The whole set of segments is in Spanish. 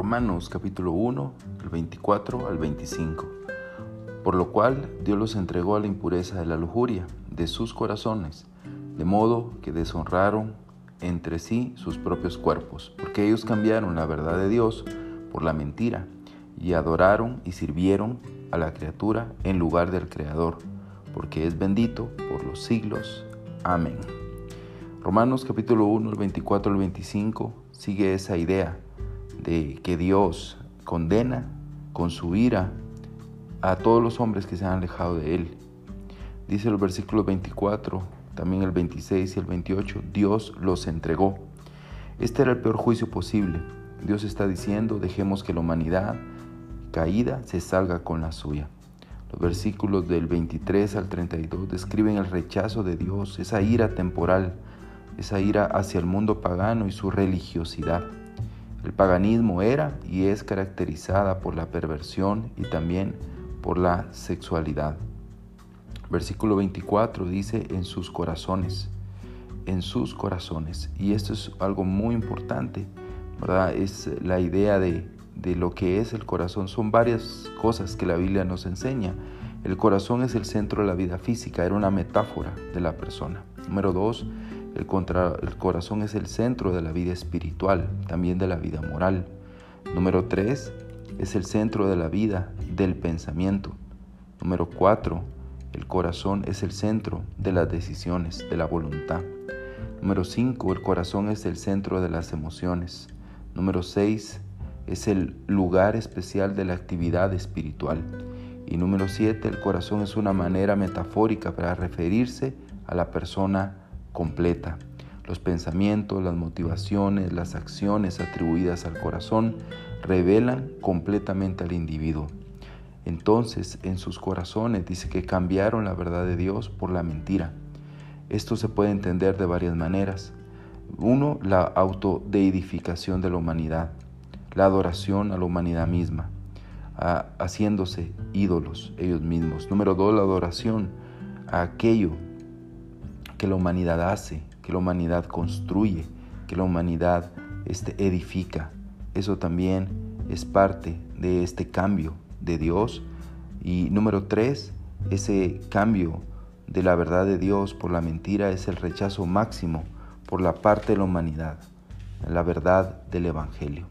Romanos capítulo 1, el 24 al 25. Por lo cual Dios los entregó a la impureza de la lujuria de sus corazones, de modo que deshonraron entre sí sus propios cuerpos, porque ellos cambiaron la verdad de Dios por la mentira, y adoraron y sirvieron a la criatura en lugar del Creador, porque es bendito por los siglos. Amén. Romanos capítulo 1, el 24 al 25 sigue esa idea de que Dios condena con su ira a todos los hombres que se han alejado de Él. Dice el versículo 24, también el 26 y el 28, Dios los entregó. Este era el peor juicio posible. Dios está diciendo, dejemos que la humanidad caída se salga con la suya. Los versículos del 23 al 32 describen el rechazo de Dios, esa ira temporal, esa ira hacia el mundo pagano y su religiosidad. El paganismo era y es caracterizada por la perversión y también por la sexualidad. Versículo 24 dice en sus corazones, en sus corazones. Y esto es algo muy importante, ¿verdad? Es la idea de, de lo que es el corazón. Son varias cosas que la Biblia nos enseña. El corazón es el centro de la vida física, era una metáfora de la persona. Número dos, el, el corazón es el centro de la vida espiritual, también de la vida moral. Número tres, es el centro de la vida, del pensamiento. Número cuatro, el corazón es el centro de las decisiones, de la voluntad. Número cinco, el corazón es el centro de las emociones. Número seis, es el lugar especial de la actividad espiritual. Y número siete, el corazón es una manera metafórica para referirse a la persona completa. Los pensamientos, las motivaciones, las acciones atribuidas al corazón revelan completamente al individuo. Entonces, en sus corazones dice que cambiaron la verdad de Dios por la mentira. Esto se puede entender de varias maneras. Uno, la autodeidificación de la humanidad, la adoración a la humanidad misma, haciéndose ídolos ellos mismos. Número dos, la adoración a aquello que la humanidad hace, que la humanidad construye, que la humanidad este, edifica. Eso también es parte de este cambio de Dios. Y número tres, ese cambio de la verdad de Dios por la mentira es el rechazo máximo por la parte de la humanidad, la verdad del Evangelio.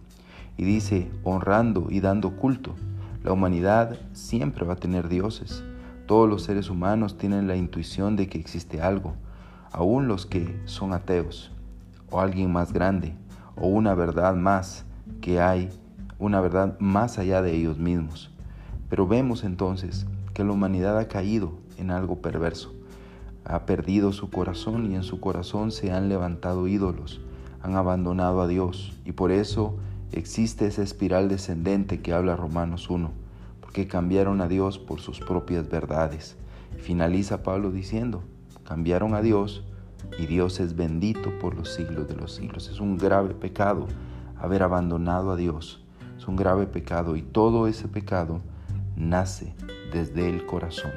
Y dice, honrando y dando culto. La humanidad siempre va a tener dioses. Todos los seres humanos tienen la intuición de que existe algo, aún los que son ateos, o alguien más grande, o una verdad más que hay, una verdad más allá de ellos mismos. Pero vemos entonces que la humanidad ha caído en algo perverso, ha perdido su corazón y en su corazón se han levantado ídolos, han abandonado a Dios y por eso existe esa espiral descendente que habla Romanos 1, porque cambiaron a Dios por sus propias verdades. Finaliza Pablo diciendo, cambiaron a Dios y Dios es bendito por los siglos de los siglos. Es un grave pecado haber abandonado a Dios. Es un grave pecado y todo ese pecado nace desde el corazón.